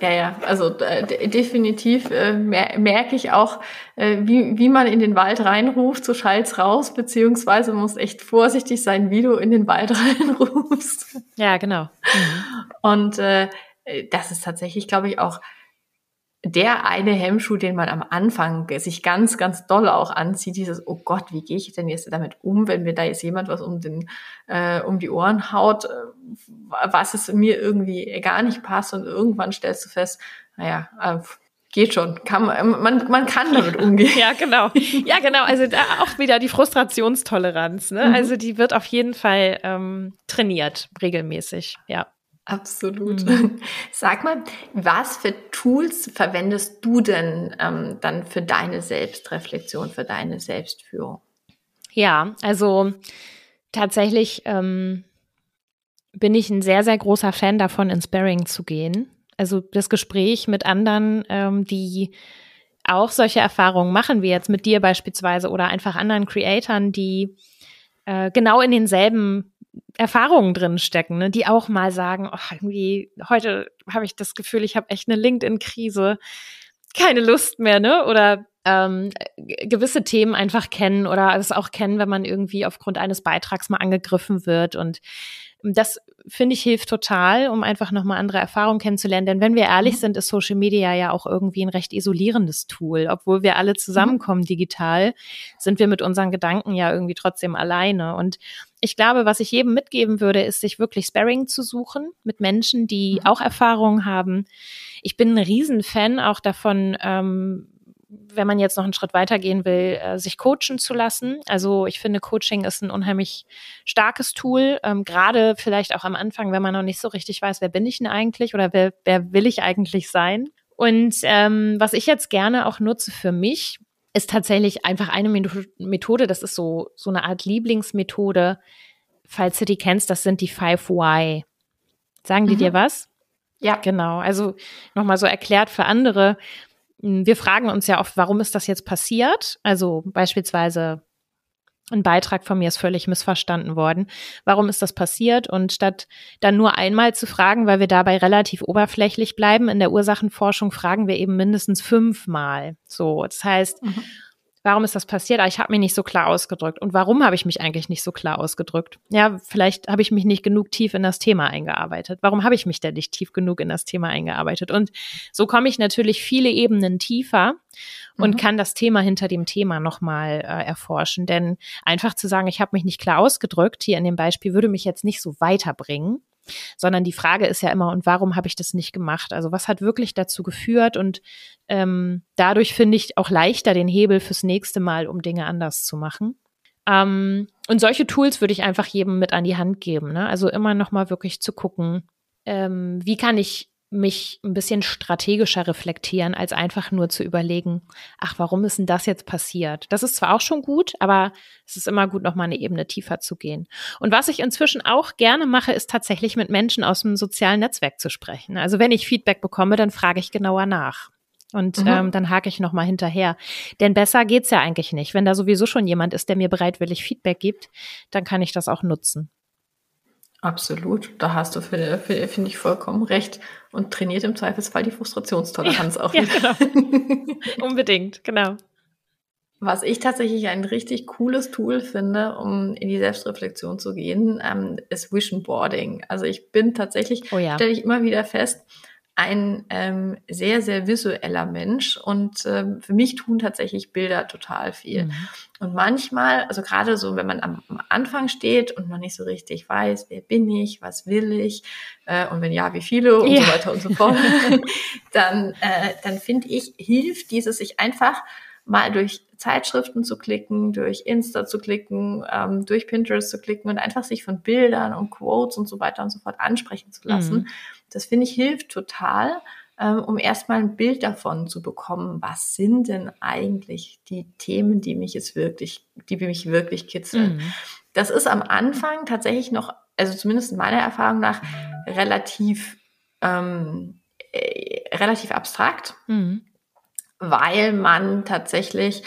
Ja, ja, also äh, definitiv äh, mer merke ich auch, äh, wie, wie man in den Wald reinruft, so schallt's raus, beziehungsweise muss echt vorsichtig sein, wie du in den Wald reinrufst. Ja, genau. Mhm. Und äh, das ist tatsächlich, glaube ich, auch der eine Hemmschuh, den man am Anfang sich ganz, ganz doll auch anzieht, dieses, oh Gott, wie gehe ich denn jetzt damit um, wenn mir da jetzt jemand was um, den, äh, um die Ohren haut, äh, was es mir irgendwie gar nicht passt und irgendwann stellst du fest, naja, äh, geht schon, kann man, man, man kann damit umgehen. Ja, genau. Ja, genau. Also da auch wieder die Frustrationstoleranz. Ne? Mhm. Also die wird auf jeden Fall ähm, trainiert, regelmäßig. Ja. Absolut. Mhm. Sag mal, was für Tools verwendest du denn ähm, dann für deine Selbstreflexion, für deine Selbstführung? Ja, also tatsächlich ähm, bin ich ein sehr, sehr großer Fan davon, ins Sparring zu gehen. Also das Gespräch mit anderen, ähm, die auch solche Erfahrungen machen, wie jetzt mit dir beispielsweise oder einfach anderen Creatoren, die äh, genau in denselben Erfahrungen drin stecken, ne, die auch mal sagen, oh, irgendwie heute habe ich das Gefühl, ich habe echt eine LinkedIn-Krise, keine Lust mehr, ne? Oder ähm, gewisse Themen einfach kennen oder es auch kennen, wenn man irgendwie aufgrund eines Beitrags mal angegriffen wird und das finde ich hilft total, um einfach nochmal andere Erfahrungen kennenzulernen. Denn wenn wir ehrlich mhm. sind, ist Social Media ja auch irgendwie ein recht isolierendes Tool. Obwohl wir alle zusammenkommen mhm. digital, sind wir mit unseren Gedanken ja irgendwie trotzdem alleine. Und ich glaube, was ich jedem mitgeben würde, ist, sich wirklich Sparring zu suchen mit Menschen, die mhm. auch Erfahrungen haben. Ich bin ein Riesenfan auch davon, ähm, wenn man jetzt noch einen Schritt weitergehen will, äh, sich coachen zu lassen. Also ich finde, Coaching ist ein unheimlich starkes Tool, ähm, gerade vielleicht auch am Anfang, wenn man noch nicht so richtig weiß, wer bin ich denn eigentlich oder wer, wer will ich eigentlich sein. Und ähm, was ich jetzt gerne auch nutze für mich, ist tatsächlich einfach eine Methode, das ist so, so eine Art Lieblingsmethode. Falls du die kennst, das sind die Five Why. Sagen die mhm. dir was? Ja. Genau. Also nochmal so erklärt für andere. Hm, wir fragen uns ja oft, warum ist das jetzt passiert? Also beispielsweise ein Beitrag von mir ist völlig missverstanden worden. Warum ist das passiert? Und statt dann nur einmal zu fragen, weil wir dabei relativ oberflächlich bleiben, in der Ursachenforschung fragen wir eben mindestens fünfmal. So, das heißt, mhm warum ist das passiert? Ah, ich habe mich nicht so klar ausgedrückt. Und warum habe ich mich eigentlich nicht so klar ausgedrückt? Ja, vielleicht habe ich mich nicht genug tief in das Thema eingearbeitet. Warum habe ich mich denn nicht tief genug in das Thema eingearbeitet? Und so komme ich natürlich viele Ebenen tiefer und mhm. kann das Thema hinter dem Thema nochmal äh, erforschen. Denn einfach zu sagen, ich habe mich nicht klar ausgedrückt, hier in dem Beispiel, würde mich jetzt nicht so weiterbringen sondern die Frage ist ja immer, und warum habe ich das nicht gemacht? Also was hat wirklich dazu geführt? Und ähm, dadurch finde ich auch leichter den Hebel fürs nächste Mal, um Dinge anders zu machen. Ähm, und solche Tools würde ich einfach jedem mit an die Hand geben. Ne? Also immer noch mal wirklich zu gucken, ähm, wie kann ich mich ein bisschen strategischer reflektieren, als einfach nur zu überlegen, ach, warum ist denn das jetzt passiert? Das ist zwar auch schon gut, aber es ist immer gut, noch mal eine Ebene tiefer zu gehen. Und was ich inzwischen auch gerne mache, ist tatsächlich mit Menschen aus dem sozialen Netzwerk zu sprechen. Also wenn ich Feedback bekomme, dann frage ich genauer nach. Und mhm. ähm, dann hake ich noch mal hinterher. Denn besser geht's ja eigentlich nicht. Wenn da sowieso schon jemand ist, der mir bereitwillig Feedback gibt, dann kann ich das auch nutzen. Absolut, da hast du, finde find ich, vollkommen recht. Und trainiert im Zweifelsfall die Frustrationstoleranz ja, auch wieder. Ja, genau. Unbedingt, genau. Was ich tatsächlich ein richtig cooles Tool finde, um in die Selbstreflexion zu gehen, ähm, ist Vision Boarding. Also ich bin tatsächlich, oh ja. stelle ich immer wieder fest, ein ähm, sehr, sehr visueller Mensch und ähm, für mich tun tatsächlich Bilder total viel. Mhm. Und manchmal, also gerade so, wenn man am, am, Anfang steht und noch nicht so richtig weiß, wer bin ich, was will ich äh, und wenn ja, wie viele und ja. so weiter und so fort, dann, äh, dann finde ich, hilft dieses sich einfach mal durch Zeitschriften zu klicken, durch Insta zu klicken, ähm, durch Pinterest zu klicken und einfach sich von Bildern und Quotes und so weiter und so fort ansprechen zu lassen. Mhm. Das finde ich hilft total, ähm, um erstmal ein Bild davon zu bekommen, was sind denn eigentlich die Themen, die mich jetzt wirklich, die mich wirklich kitzeln. Mhm. Das ist am Anfang tatsächlich noch, also zumindest in meiner Erfahrung nach, relativ ähm, äh, relativ abstrakt, mhm. Weil man tatsächlich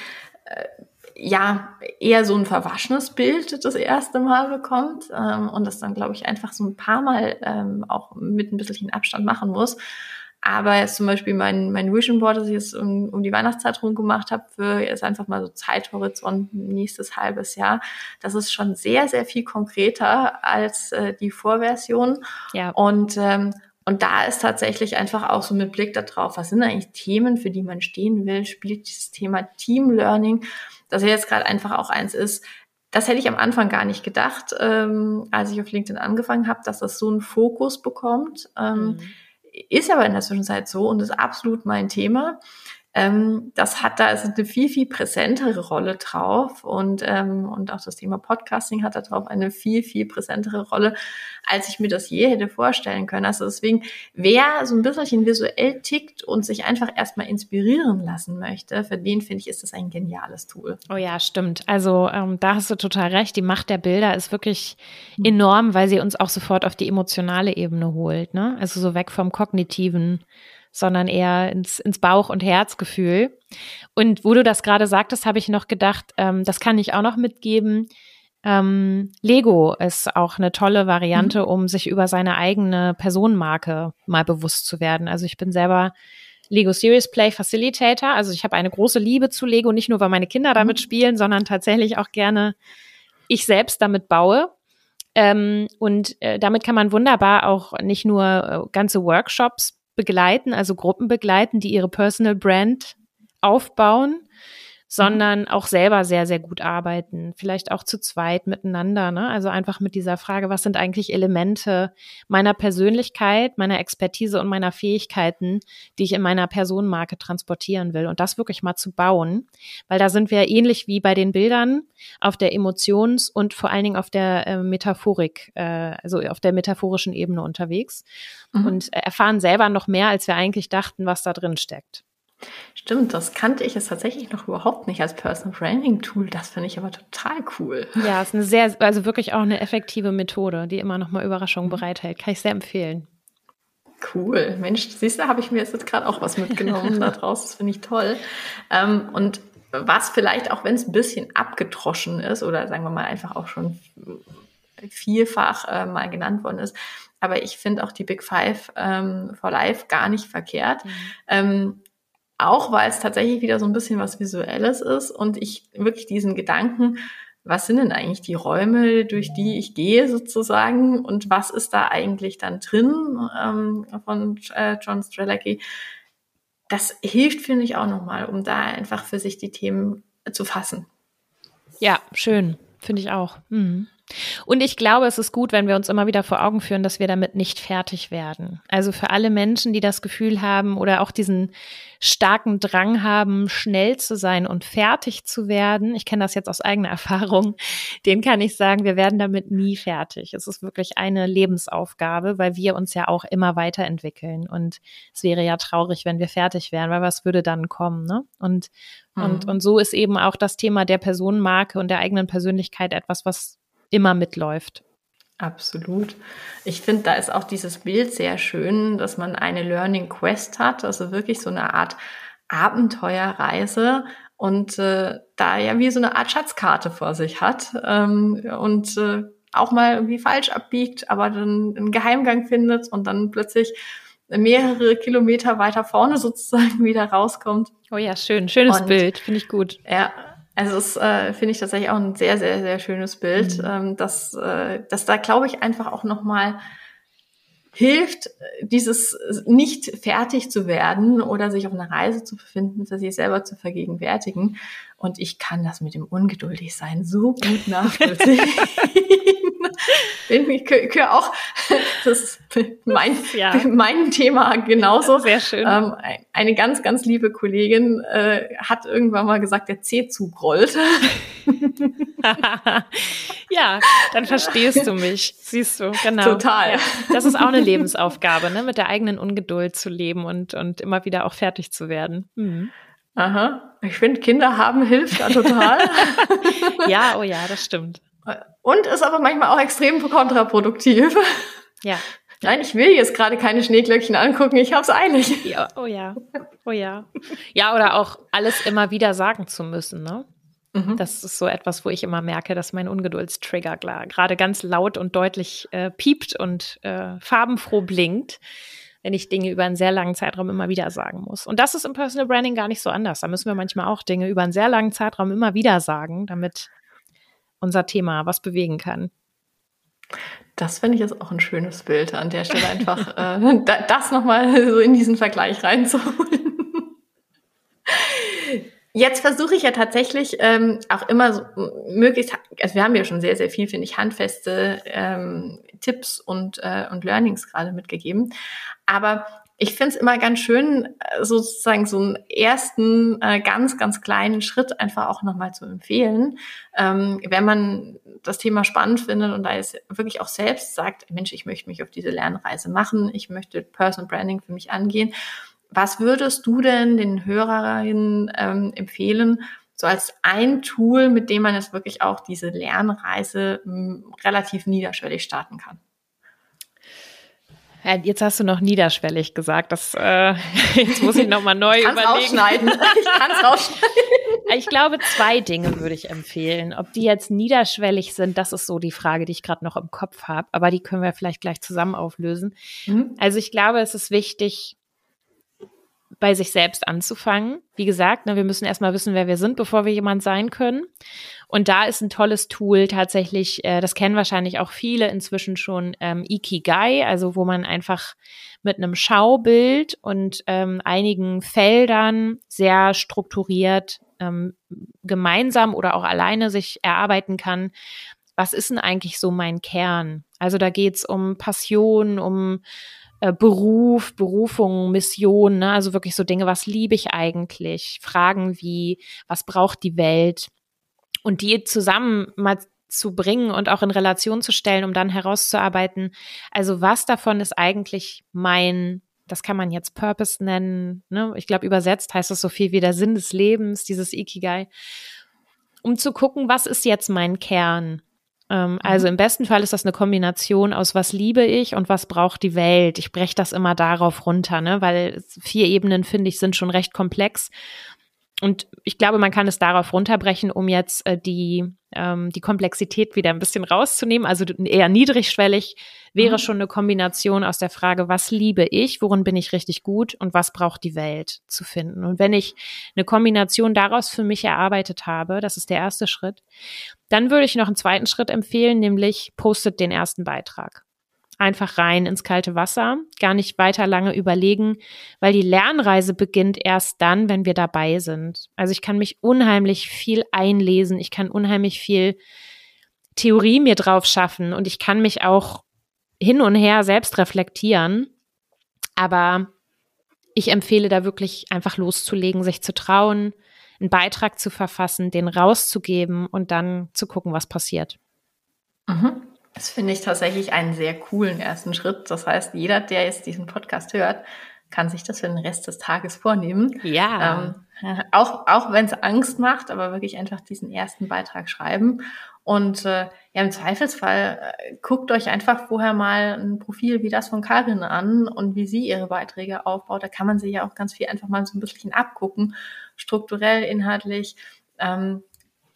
äh, ja eher so ein verwaschenes Bild das erste Mal bekommt ähm, und das dann, glaube ich, einfach so ein paar Mal ähm, auch mit ein bisschen Abstand machen muss. Aber jetzt zum Beispiel mein, mein Vision Board, das ich jetzt um, um die Weihnachtszeit rum gemacht habe, für jetzt einfach mal so Zeithorizont nächstes halbes Jahr, das ist schon sehr, sehr viel konkreter als äh, die Vorversion. Ja. Und ähm, und da ist tatsächlich einfach auch so mit Blick darauf, was sind eigentlich Themen, für die man stehen will, spielt dieses Thema Team Learning, das ja jetzt gerade einfach auch eins ist, das hätte ich am Anfang gar nicht gedacht, ähm, als ich auf LinkedIn angefangen habe, dass das so einen Fokus bekommt. Ähm, mhm. Ist aber in der Zwischenzeit so und ist absolut mein Thema ähm, das hat da also eine viel, viel präsentere Rolle drauf und, ähm, und auch das Thema Podcasting hat da drauf eine viel, viel präsentere Rolle, als ich mir das je hätte vorstellen können. Also deswegen, wer so ein bisschen visuell tickt und sich einfach erstmal inspirieren lassen möchte, für den finde ich, ist das ein geniales Tool. Oh ja, stimmt. Also ähm, da hast du total recht. Die Macht der Bilder ist wirklich enorm, weil sie uns auch sofort auf die emotionale Ebene holt. Ne? Also so weg vom kognitiven sondern eher ins, ins Bauch- und Herzgefühl. Und wo du das gerade sagtest, habe ich noch gedacht, ähm, das kann ich auch noch mitgeben. Ähm, Lego ist auch eine tolle Variante, mhm. um sich über seine eigene Personenmarke mal bewusst zu werden. Also ich bin selber Lego Serious Play Facilitator. Also ich habe eine große Liebe zu Lego, nicht nur weil meine Kinder damit mhm. spielen, sondern tatsächlich auch gerne ich selbst damit baue. Ähm, und äh, damit kann man wunderbar auch nicht nur äh, ganze Workshops begleiten, also Gruppen begleiten, die ihre Personal Brand aufbauen, sondern auch selber sehr, sehr gut arbeiten. Vielleicht auch zu zweit miteinander. Ne? Also einfach mit dieser Frage, was sind eigentlich Elemente meiner Persönlichkeit, meiner Expertise und meiner Fähigkeiten, die ich in meiner Personenmarke transportieren will. Und das wirklich mal zu bauen. Weil da sind wir ähnlich wie bei den Bildern auf der Emotions- und vor allen Dingen auf der äh, Metaphorik, äh, also auf der metaphorischen Ebene unterwegs. Mhm. Und äh, erfahren selber noch mehr, als wir eigentlich dachten, was da drin steckt. Stimmt, das kannte ich jetzt tatsächlich noch überhaupt nicht als Personal Branding Tool. Das finde ich aber total cool. Ja, ist eine sehr, also wirklich auch eine effektive Methode, die immer noch mal Überraschungen mhm. bereithält. Kann ich sehr empfehlen. Cool. Mensch, siehst du, habe ich mir jetzt gerade auch was mitgenommen daraus. Das finde ich toll. Ähm, und was vielleicht auch, wenn es ein bisschen abgedroschen ist oder sagen wir mal einfach auch schon vielfach äh, mal genannt worden ist, aber ich finde auch die Big Five ähm, for Life gar nicht verkehrt. Mhm. Ähm, auch weil es tatsächlich wieder so ein bisschen was Visuelles ist und ich wirklich diesen Gedanken, was sind denn eigentlich die Räume, durch die ich gehe sozusagen und was ist da eigentlich dann drin ähm, von äh, John Strelacki, das hilft, finde ich, auch nochmal, um da einfach für sich die Themen zu fassen. Ja, schön, finde ich auch. Mhm. Und ich glaube, es ist gut, wenn wir uns immer wieder vor Augen führen, dass wir damit nicht fertig werden. Also für alle Menschen, die das Gefühl haben oder auch diesen starken Drang haben, schnell zu sein und fertig zu werden. Ich kenne das jetzt aus eigener Erfahrung. Den kann ich sagen, wir werden damit nie fertig. Es ist wirklich eine Lebensaufgabe, weil wir uns ja auch immer weiterentwickeln. Und es wäre ja traurig, wenn wir fertig wären, weil was würde dann kommen, ne? Und, mhm. und, und so ist eben auch das Thema der Personenmarke und der eigenen Persönlichkeit etwas, was immer mitläuft. Absolut. Ich finde, da ist auch dieses Bild sehr schön, dass man eine Learning Quest hat, also wirklich so eine Art Abenteuerreise und äh, da ja wie so eine Art Schatzkarte vor sich hat ähm, und äh, auch mal irgendwie falsch abbiegt, aber dann einen Geheimgang findet und dann plötzlich mehrere Kilometer weiter vorne sozusagen wieder rauskommt. Oh ja, schön, schönes und, Bild, finde ich gut. Ja, also das äh, finde ich tatsächlich auch ein sehr, sehr, sehr schönes Bild, mhm. ähm, dass, äh, dass da, glaube ich, einfach auch nochmal hilft, dieses nicht fertig zu werden oder sich auf einer Reise zu befinden, für sich selber zu vergegenwärtigen Und ich kann das mit dem Ungeduldigsein so gut nachvollziehen. ich gehöre auch, das ist mein, ja. mein Thema genauso. Sehr schön. Ähm, eine ganz, ganz liebe Kollegin äh, hat irgendwann mal gesagt, der C-Zug rollt. ja, dann verstehst du mich, siehst du, genau. Total. Ja. Das ist auch eine Lebensaufgabe, ne? mit der eigenen Ungeduld zu leben und, und immer wieder auch fertig zu werden. Mhm. Aha, ich finde, Kinder haben hilft da total. ja, oh ja, das stimmt. Und ist aber manchmal auch extrem kontraproduktiv. Ja. Nein, ich will jetzt gerade keine Schneeglöckchen angucken, ich hab's eilig. Ja, oh ja, oh ja. Ja, oder auch alles immer wieder sagen zu müssen, ne? Mhm. Das ist so etwas, wo ich immer merke, dass mein Ungeduldstrigger gerade ganz laut und deutlich äh, piept und äh, farbenfroh blinkt, wenn ich Dinge über einen sehr langen Zeitraum immer wieder sagen muss. Und das ist im Personal Branding gar nicht so anders. Da müssen wir manchmal auch Dinge über einen sehr langen Zeitraum immer wieder sagen, damit unser Thema was bewegen kann. Das finde ich jetzt auch ein schönes Bild an der Stelle einfach, äh, das nochmal so in diesen Vergleich reinzuholen. Jetzt versuche ich ja tatsächlich ähm, auch immer so, möglichst, also wir haben ja schon sehr, sehr viel, finde ich, handfeste ähm, Tipps und, äh, und Learnings gerade mitgegeben. Aber ich finde es immer ganz schön, äh, sozusagen so einen ersten äh, ganz, ganz kleinen Schritt einfach auch nochmal zu empfehlen. Ähm, wenn man das Thema spannend findet und da jetzt wirklich auch selbst sagt, Mensch, ich möchte mich auf diese Lernreise machen, ich möchte Personal Branding für mich angehen was würdest du denn den Hörerinnen ähm, empfehlen, so als ein Tool, mit dem man jetzt wirklich auch diese Lernreise m, hm, relativ niederschwellig starten kann? Jetzt hast du noch niederschwellig gesagt. Das, äh, jetzt muss ich nochmal neu ich überlegen. Rausschneiden. Ich kann es rausschneiden. Ich glaube, zwei Dinge würde ich empfehlen. Ob die jetzt niederschwellig sind, das ist so die Frage, die ich gerade noch im Kopf habe. Aber die können wir vielleicht gleich zusammen auflösen. Mhm. Also ich glaube, es ist wichtig, bei sich selbst anzufangen. Wie gesagt, ne, wir müssen erstmal wissen, wer wir sind, bevor wir jemand sein können. Und da ist ein tolles Tool tatsächlich, äh, das kennen wahrscheinlich auch viele inzwischen schon, ähm, Ikigai, also wo man einfach mit einem Schaubild und ähm, einigen Feldern sehr strukturiert ähm, gemeinsam oder auch alleine sich erarbeiten kann, was ist denn eigentlich so mein Kern? Also da geht's um Passion, um äh, Beruf, Berufung, Mission, ne? also wirklich so Dinge, was liebe ich eigentlich? Fragen wie, was braucht die Welt? Und die zusammen mal zu bringen und auch in Relation zu stellen, um dann herauszuarbeiten, also was davon ist eigentlich mein, das kann man jetzt Purpose nennen, ne? ich glaube übersetzt heißt das so viel wie der Sinn des Lebens, dieses Ikigai, um zu gucken, was ist jetzt mein Kern? Ähm, mhm. Also im besten Fall ist das eine Kombination aus was liebe ich und was braucht die Welt. Ich breche das immer darauf runter, ne? weil vier Ebenen, finde ich, sind schon recht komplex. Und ich glaube, man kann es darauf runterbrechen, um jetzt äh, die, ähm, die Komplexität wieder ein bisschen rauszunehmen. Also eher niedrigschwellig wäre mhm. schon eine Kombination aus der Frage, was liebe ich, worin bin ich richtig gut und was braucht die Welt zu finden. Und wenn ich eine Kombination daraus für mich erarbeitet habe, das ist der erste Schritt, dann würde ich noch einen zweiten Schritt empfehlen, nämlich postet den ersten Beitrag einfach rein ins kalte Wasser, gar nicht weiter lange überlegen, weil die Lernreise beginnt erst dann, wenn wir dabei sind. Also ich kann mich unheimlich viel einlesen, ich kann unheimlich viel Theorie mir drauf schaffen und ich kann mich auch hin und her selbst reflektieren. Aber ich empfehle da wirklich einfach loszulegen, sich zu trauen, einen Beitrag zu verfassen, den rauszugeben und dann zu gucken, was passiert. Mhm. Das finde ich tatsächlich einen sehr coolen ersten Schritt. Das heißt, jeder, der jetzt diesen Podcast hört, kann sich das für den Rest des Tages vornehmen. Ja. Ähm, auch auch wenn es Angst macht, aber wirklich einfach diesen ersten Beitrag schreiben. Und äh, ja, im Zweifelsfall äh, guckt euch einfach vorher mal ein Profil wie das von Karin an und wie sie ihre Beiträge aufbaut. Da kann man sich ja auch ganz viel einfach mal so ein bisschen abgucken, strukturell, inhaltlich. Ähm,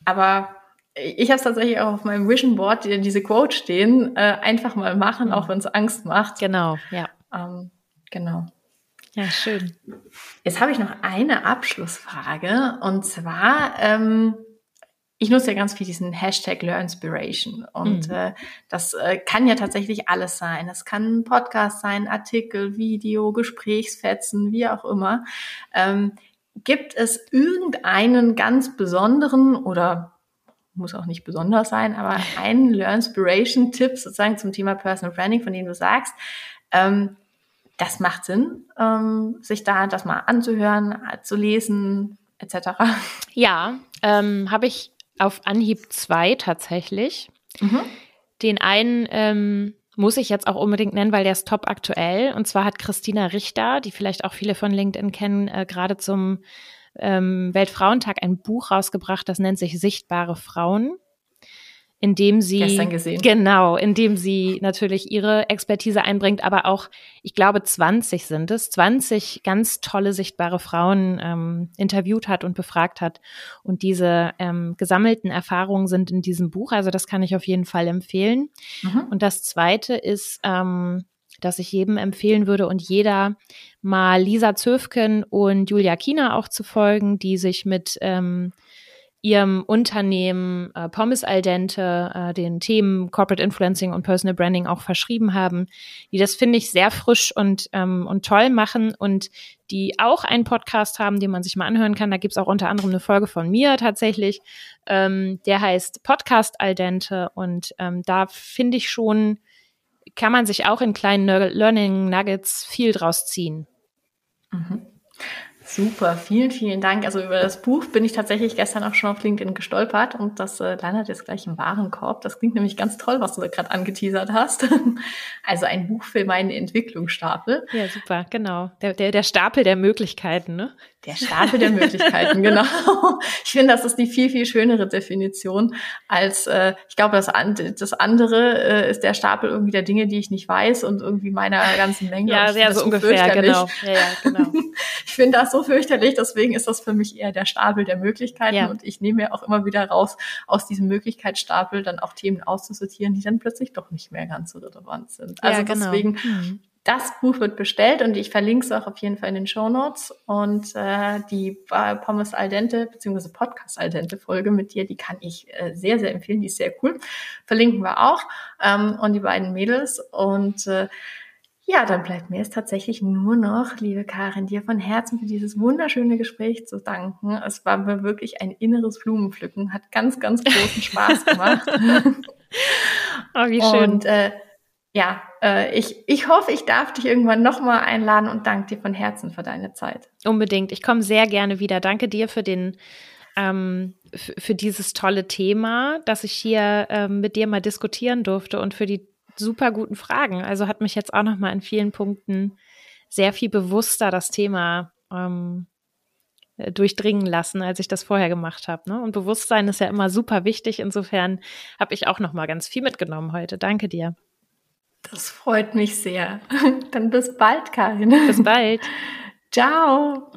aber ich habe es tatsächlich auch auf meinem Vision Board, die, diese Quote stehen, äh, einfach mal machen, auch wenn es Angst macht. Genau, ja. Ähm, genau. Ja, schön. Jetzt habe ich noch eine Abschlussfrage und zwar, ähm, ich nutze ja ganz viel diesen Hashtag LearnSpiration und mhm. äh, das äh, kann ja tatsächlich alles sein. Es kann ein Podcast sein, Artikel, Video, Gesprächsfetzen, wie auch immer. Ähm, gibt es irgendeinen ganz besonderen oder muss auch nicht besonders sein, aber einen Learnspiration-Tipp sozusagen zum Thema Personal Branding, von dem du sagst, ähm, das macht Sinn, ähm, sich da das mal anzuhören, zu lesen, etc. Ja, ähm, habe ich auf Anhieb zwei tatsächlich. Mhm. Den einen ähm, muss ich jetzt auch unbedingt nennen, weil der ist top aktuell. Und zwar hat Christina Richter, die vielleicht auch viele von LinkedIn kennen, äh, gerade zum ähm, Weltfrauentag ein Buch rausgebracht, das nennt sich Sichtbare Frauen indem sie gestern gesehen. genau, indem sie natürlich ihre Expertise einbringt, aber auch, ich glaube, 20 sind es, 20 ganz tolle sichtbare Frauen ähm, interviewt hat und befragt hat. Und diese ähm, gesammelten Erfahrungen sind in diesem Buch, also das kann ich auf jeden Fall empfehlen. Mhm. Und das Zweite ist, ähm, dass ich jedem empfehlen würde und jeder mal Lisa Zöfken und Julia Kiener auch zu folgen, die sich mit ähm, ihrem Unternehmen äh, Pommes al dente äh, den Themen Corporate Influencing und Personal Branding auch verschrieben haben, die das finde ich sehr frisch und ähm, und toll machen und die auch einen Podcast haben, den man sich mal anhören kann. Da gibt's auch unter anderem eine Folge von mir tatsächlich. Ähm, der heißt Podcast al dente und ähm, da finde ich schon, kann man sich auch in kleinen Learning Nuggets viel draus ziehen. Mhm. Super, vielen, vielen Dank. Also über das Buch bin ich tatsächlich gestern auch schon auf LinkedIn gestolpert und das äh, landet jetzt gleich im Warenkorb. Das klingt nämlich ganz toll, was du da gerade angeteasert hast. also ein Buch für meinen Entwicklungsstapel. Ja, super, genau. Der, der, der Stapel der Möglichkeiten, ne? Der Stapel der Möglichkeiten, genau. Ich finde, das ist die viel, viel schönere Definition als, äh, ich glaube, das, das andere äh, ist der Stapel irgendwie der Dinge, die ich nicht weiß und irgendwie meiner ganzen Menge. Ja, sehr so ungefähr, genau. Ja, ja, genau. ich finde das so fürchterlich, deswegen ist das für mich eher der Stapel der Möglichkeiten ja. und ich nehme mir auch immer wieder raus, aus diesem Möglichkeitsstapel dann auch Themen auszusortieren, die dann plötzlich doch nicht mehr ganz so relevant sind. Also ja, genau. deswegen mhm das Buch wird bestellt und ich verlinke es auch auf jeden Fall in den Show Notes. Und äh, die Pommes al dente bzw. Podcast al dente Folge mit dir, die kann ich äh, sehr, sehr empfehlen. Die ist sehr cool. Verlinken wir auch. Ähm, und die beiden Mädels. Und äh, ja, dann bleibt mir es tatsächlich nur noch, liebe Karin, dir von Herzen für dieses wunderschöne Gespräch zu danken. Es war mir wirklich ein inneres Blumenpflücken, hat ganz, ganz großen Spaß gemacht. oh, wie schön. Und äh, ja, äh, ich, ich hoffe, ich darf dich irgendwann nochmal einladen und danke dir von Herzen für deine Zeit. Unbedingt. Ich komme sehr gerne wieder. Danke dir für den ähm, für dieses tolle Thema, dass ich hier ähm, mit dir mal diskutieren durfte und für die super guten Fragen. Also hat mich jetzt auch nochmal in vielen Punkten sehr viel bewusster das Thema ähm, durchdringen lassen, als ich das vorher gemacht habe. Ne? Und Bewusstsein ist ja immer super wichtig. Insofern habe ich auch nochmal ganz viel mitgenommen heute. Danke dir. Das freut mich sehr. Dann bis bald, Karin. Bis bald. Ciao.